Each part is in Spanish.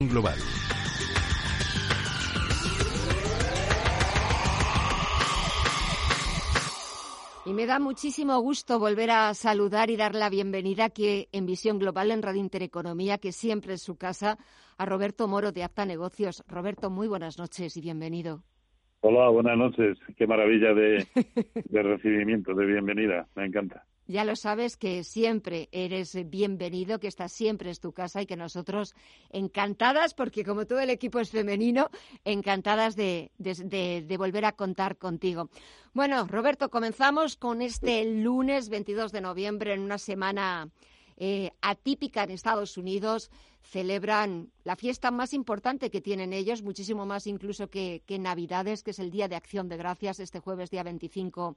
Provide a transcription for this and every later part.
Global. Y me da muchísimo gusto volver a saludar y dar la bienvenida aquí en Visión Global en Radio Intereconomía, que siempre es su casa, a Roberto Moro de Apta Negocios. Roberto, muy buenas noches y bienvenido. Hola, buenas noches. Qué maravilla de, de recibimiento, de bienvenida. Me encanta. Ya lo sabes que siempre eres bienvenido, que esta siempre es tu casa y que nosotros encantadas, porque como todo el equipo es femenino, encantadas de, volver a contar contigo. Bueno, Roberto, comenzamos con este lunes 22 de noviembre en una semana eh, atípica en Estados Unidos. Celebran la fiesta más importante que tienen ellos, muchísimo más incluso que, que, Navidades, que es el Día de Acción de Gracias, este jueves día 25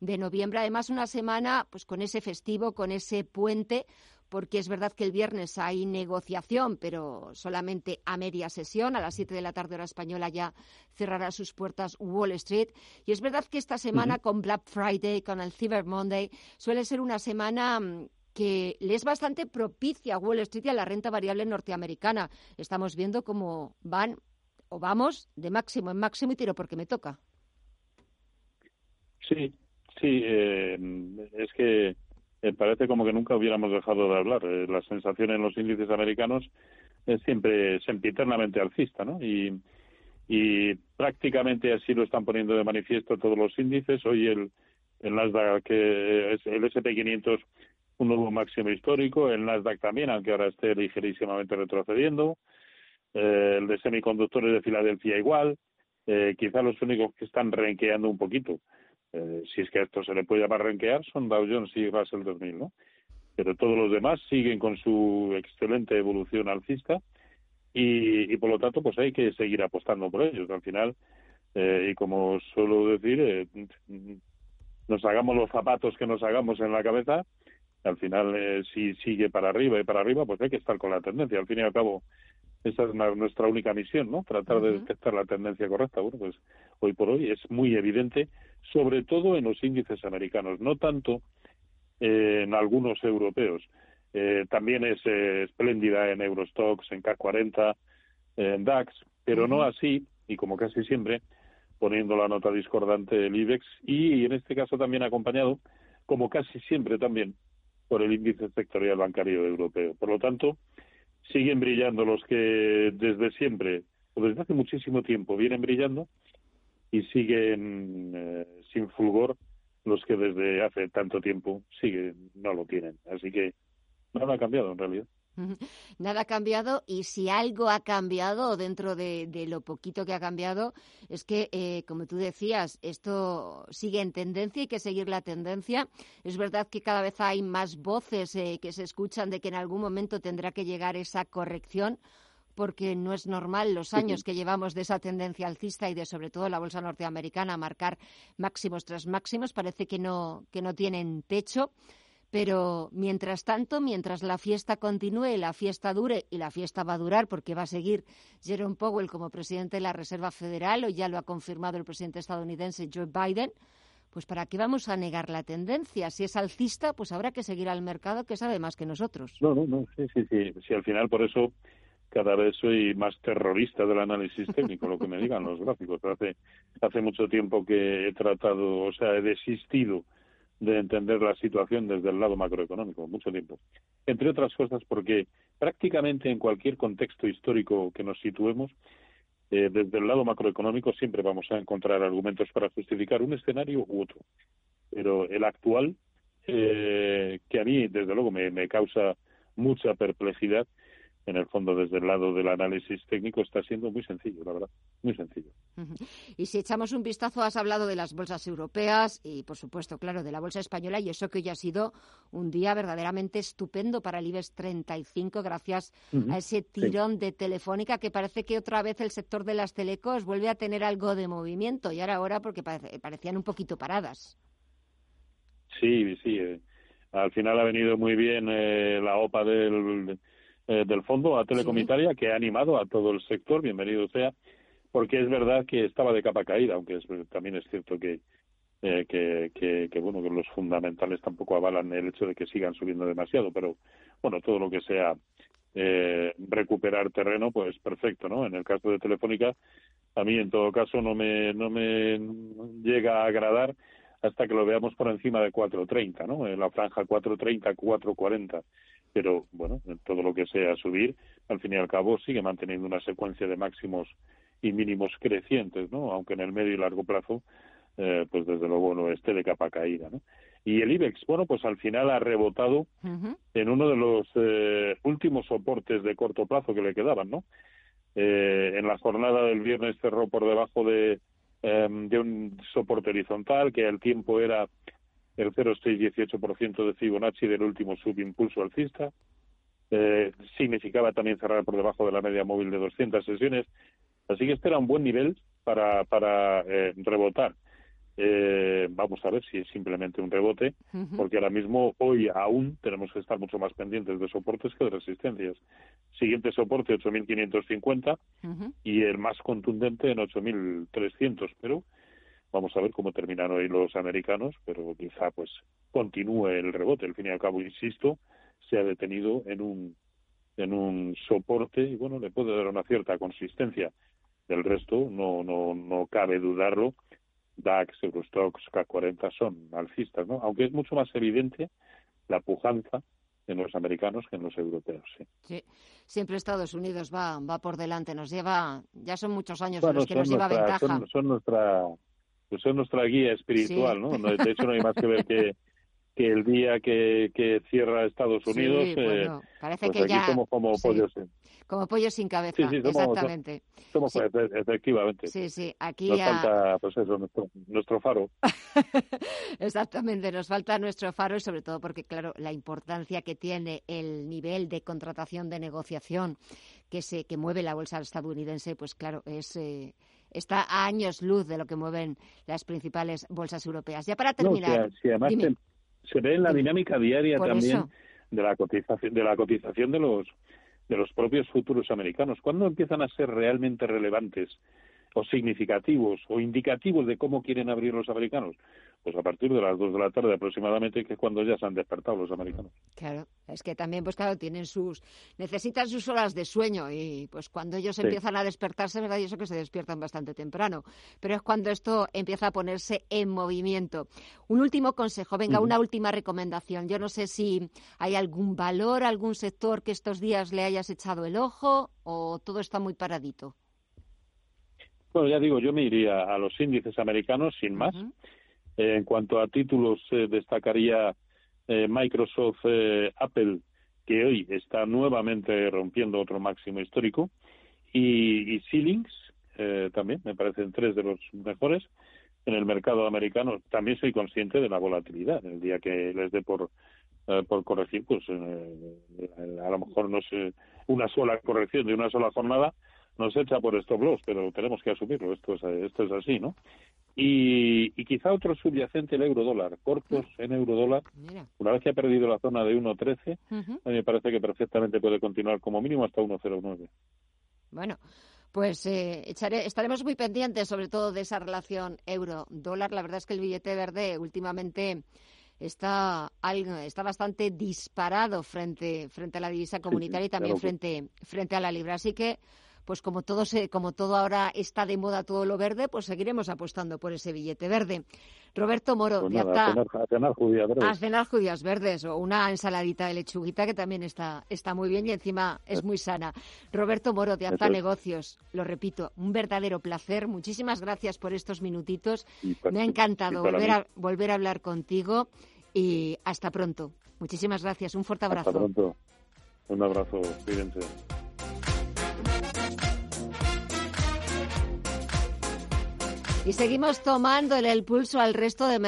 de noviembre. Además, una semana pues con ese festivo, con ese puente, porque es verdad que el viernes hay negociación, pero solamente a media sesión. A las 7 de la tarde hora española ya cerrará sus puertas Wall Street. Y es verdad que esta semana uh -huh. con Black Friday, con el Cyber Monday, suele ser una semana que le es bastante propicia a Wall Street y a la renta variable norteamericana. Estamos viendo cómo van o vamos de máximo en máximo y tiro porque me toca. Sí, sí, eh, es que eh, parece como que nunca hubiéramos dejado de hablar. Eh, la sensación en los índices americanos es siempre sempiternamente alcista, ¿no? Y, y prácticamente así lo están poniendo de manifiesto todos los índices. Hoy el, el Nasdaq, que es el S&P 500 un nuevo máximo histórico, el Nasdaq también, aunque ahora esté ligerísimamente retrocediendo, eh, el de semiconductores de Filadelfia igual, eh, quizá los únicos que están renqueando un poquito, eh, si es que a esto se le puede llamar renquear, son Dow Jones y Russell 2000, ¿no? Pero todos los demás siguen con su excelente evolución alcista y, y por lo tanto pues hay que seguir apostando por ellos. Al final, eh, y como suelo decir, eh, nos hagamos los zapatos que nos hagamos en la cabeza, al final eh, si sigue para arriba y para arriba, pues hay que estar con la tendencia. Al fin y al cabo, esa es una, nuestra única misión, ¿no? Tratar de detectar la tendencia correcta. Bueno, pues hoy por hoy es muy evidente, sobre todo en los índices americanos, no tanto eh, en algunos europeos. Eh, también es eh, espléndida en Eurostox, en K40, en DAX, pero no así, y como casi siempre, poniendo la nota discordante del IBEX y en este caso también acompañado, como casi siempre también, por el índice sectorial bancario europeo. Por lo tanto, siguen brillando los que desde siempre, o desde hace muchísimo tiempo, vienen brillando y siguen eh, sin fulgor los que desde hace tanto tiempo siguen, no lo tienen. Así que nada ha cambiado en realidad. Nada ha cambiado y si algo ha cambiado dentro de, de lo poquito que ha cambiado es que, eh, como tú decías, esto sigue en tendencia, hay que seguir la tendencia. Es verdad que cada vez hay más voces eh, que se escuchan de que en algún momento tendrá que llegar esa corrección porque no es normal los años que llevamos de esa tendencia alcista y de sobre todo la bolsa norteamericana a marcar máximos tras máximos parece que no que no tienen techo. Pero mientras tanto, mientras la fiesta continúe, la fiesta dure, y la fiesta va a durar porque va a seguir Jerome Powell como presidente de la Reserva Federal, o ya lo ha confirmado el presidente estadounidense Joe Biden, pues ¿para qué vamos a negar la tendencia? Si es alcista, pues habrá que seguir al mercado que sabe más que nosotros. No, no, no, sí, sí, sí. Si al final por eso cada vez soy más terrorista del análisis técnico, lo que me digan los gráficos. Hace, hace mucho tiempo que he tratado, o sea, he desistido de entender la situación desde el lado macroeconómico, mucho tiempo. Entre otras cosas porque prácticamente en cualquier contexto histórico que nos situemos, eh, desde el lado macroeconómico siempre vamos a encontrar argumentos para justificar un escenario u otro. Pero el actual, eh, que a mí desde luego me, me causa mucha perplejidad, en el fondo desde el lado del análisis técnico está siendo muy sencillo, la verdad, muy sencillo. Y si echamos un vistazo, has hablado de las bolsas europeas y, por supuesto, claro, de la bolsa española y eso que hoy ha sido un día verdaderamente estupendo para el IBEX 35 gracias a ese tirón de Telefónica que parece que otra vez el sector de las telecos vuelve a tener algo de movimiento y ahora ahora porque parecían un poquito paradas. Sí, sí. Eh, al final ha venido muy bien eh, la OPA del eh, del fondo a Telecomitaria que ha animado a todo el sector, bienvenido sea, porque es verdad que estaba de capa caída, aunque es, también es cierto que, eh, que, que, bueno que los fundamentales tampoco avalan el hecho de que sigan subiendo demasiado, pero bueno todo lo que sea eh, recuperar terreno pues perfecto, ¿no? En el caso de Telefónica a mí en todo caso no me no me llega a agradar hasta que lo veamos por encima de 4.30, ¿no? En la franja 4.30, 4.40 pero bueno, todo lo que sea subir, al fin y al cabo sigue manteniendo una secuencia de máximos y mínimos crecientes, ¿no? Aunque en el medio y largo plazo, eh, pues desde luego no esté de capa caída, ¿no? Y el IBEX, bueno, pues al final ha rebotado en uno de los eh, últimos soportes de corto plazo que le quedaban, ¿no? Eh, en la jornada del viernes cerró por debajo de, em, de un soporte horizontal, que al tiempo era el 0,618% de Fibonacci del último subimpulso alcista. Eh, significaba también cerrar por debajo de la media móvil de 200 sesiones. Así que este era un buen nivel para, para eh, rebotar. Eh, vamos a ver si es simplemente un rebote, porque ahora mismo, hoy aún, tenemos que estar mucho más pendientes de soportes que de resistencias. Siguiente soporte, 8.550, y el más contundente en 8.300, pero Vamos a ver cómo terminan hoy los americanos, pero quizá pues continúe el rebote. Al fin y al cabo, insisto, se ha detenido en un en un soporte y bueno, le puede dar una cierta consistencia. Del resto, no no no cabe dudarlo. DAX, Eurostox, K40 son alcistas, ¿no? Aunque es mucho más evidente la pujanza en los americanos que en los europeos. Sí. sí. siempre Estados Unidos va, va por delante, nos lleva, ya son muchos años los que nos lleva ventaja. son, nuestra pues es nuestra guía espiritual, ¿no? De hecho, no hay más que ver que, que el día que, que cierra Estados Unidos, sí, eh, parece pues que aquí ya, somos como pollos sin... Como pollos sin cabeza, somos, exactamente. Somos, efectivamente. Sí, sí, aquí nos ya... falta, pues eso, nuestro, nuestro faro. exactamente, nos falta nuestro faro y sobre todo porque, claro, la importancia que tiene el nivel de contratación de negociación que se que mueve la bolsa estadounidense, pues claro, es... Eh, está a años luz de lo que mueven las principales bolsas europeas. Ya para terminar. No, además se, ve en la dinámica diaria también de la cotización de la cotización de los de los propios futuros americanos. ¿Cuándo empiezan a ser realmente relevantes o significativos o indicativos de cómo quieren abrir los americanos? Pues a partir de las dos de la tarde aproximadamente, que es cuando ya se han despertado los americanos. Claro, es que también, pues claro, tienen sus, necesitan sus horas de sueño y pues cuando ellos empiezan a despertarse, ¿verdad? Y eso que se despiertan bastante temprano, pero es cuando esto empieza a ponerse en movimiento. Un último consejo, venga, una última recomendación. Yo no sé si hay algún valor, algún sector que estos días le hayas echado el ojo o todo está muy paradito. Bueno, ya digo, yo me iría a los índices americanos sin más. Eh, en cuanto a títulos, eh, destacaría eh, Microsoft, Apple, que hoy está nuevamente rompiendo otro máximo histórico, y, y Ceilings, también, me parecen tres de los mejores. En el mercado americano también soy consciente de la volatilidad. El día que les dé por, por corregir, pues a lo mejor no sé, una sola corrección de una sola jornada nos echa por stop loss, pero tenemos que asumirlo, esto es, esto es así, ¿no? Y, y quizá otro subyacente, el euro dólar, cortos en euro dólar, una vez que ha perdido la zona de 1.13, a mí me parece que perfectamente puede continuar como mínimo hasta 1.09. Bueno, pues eh, echaré, estaremos muy pendientes sobre todo de esa relación euro-dólar. La verdad es que el billete verde últimamente está, está bastante disparado frente, frente a la divisa comunitaria y también frente, frente a la libra. Así que pues como todo, se, como todo ahora está de moda todo lo verde, pues seguiremos apostando por ese billete verde. Roberto Moro, pues a, cenar, judías verdes. A cenar judías verdes o una ensaladita de lechuguita que también está, está muy bien y encima es muy sana. Roberto Moro, de Azta Negocios, lo repito, un verdadero placer. Muchísimas gracias por estos minutitos. Me ha encantado volver a, volver a hablar contigo y hasta pronto. Muchísimas gracias. Un fuerte abrazo. Hasta pronto. Un abrazo, cuídense. Y seguimos tomándole el pulso al resto de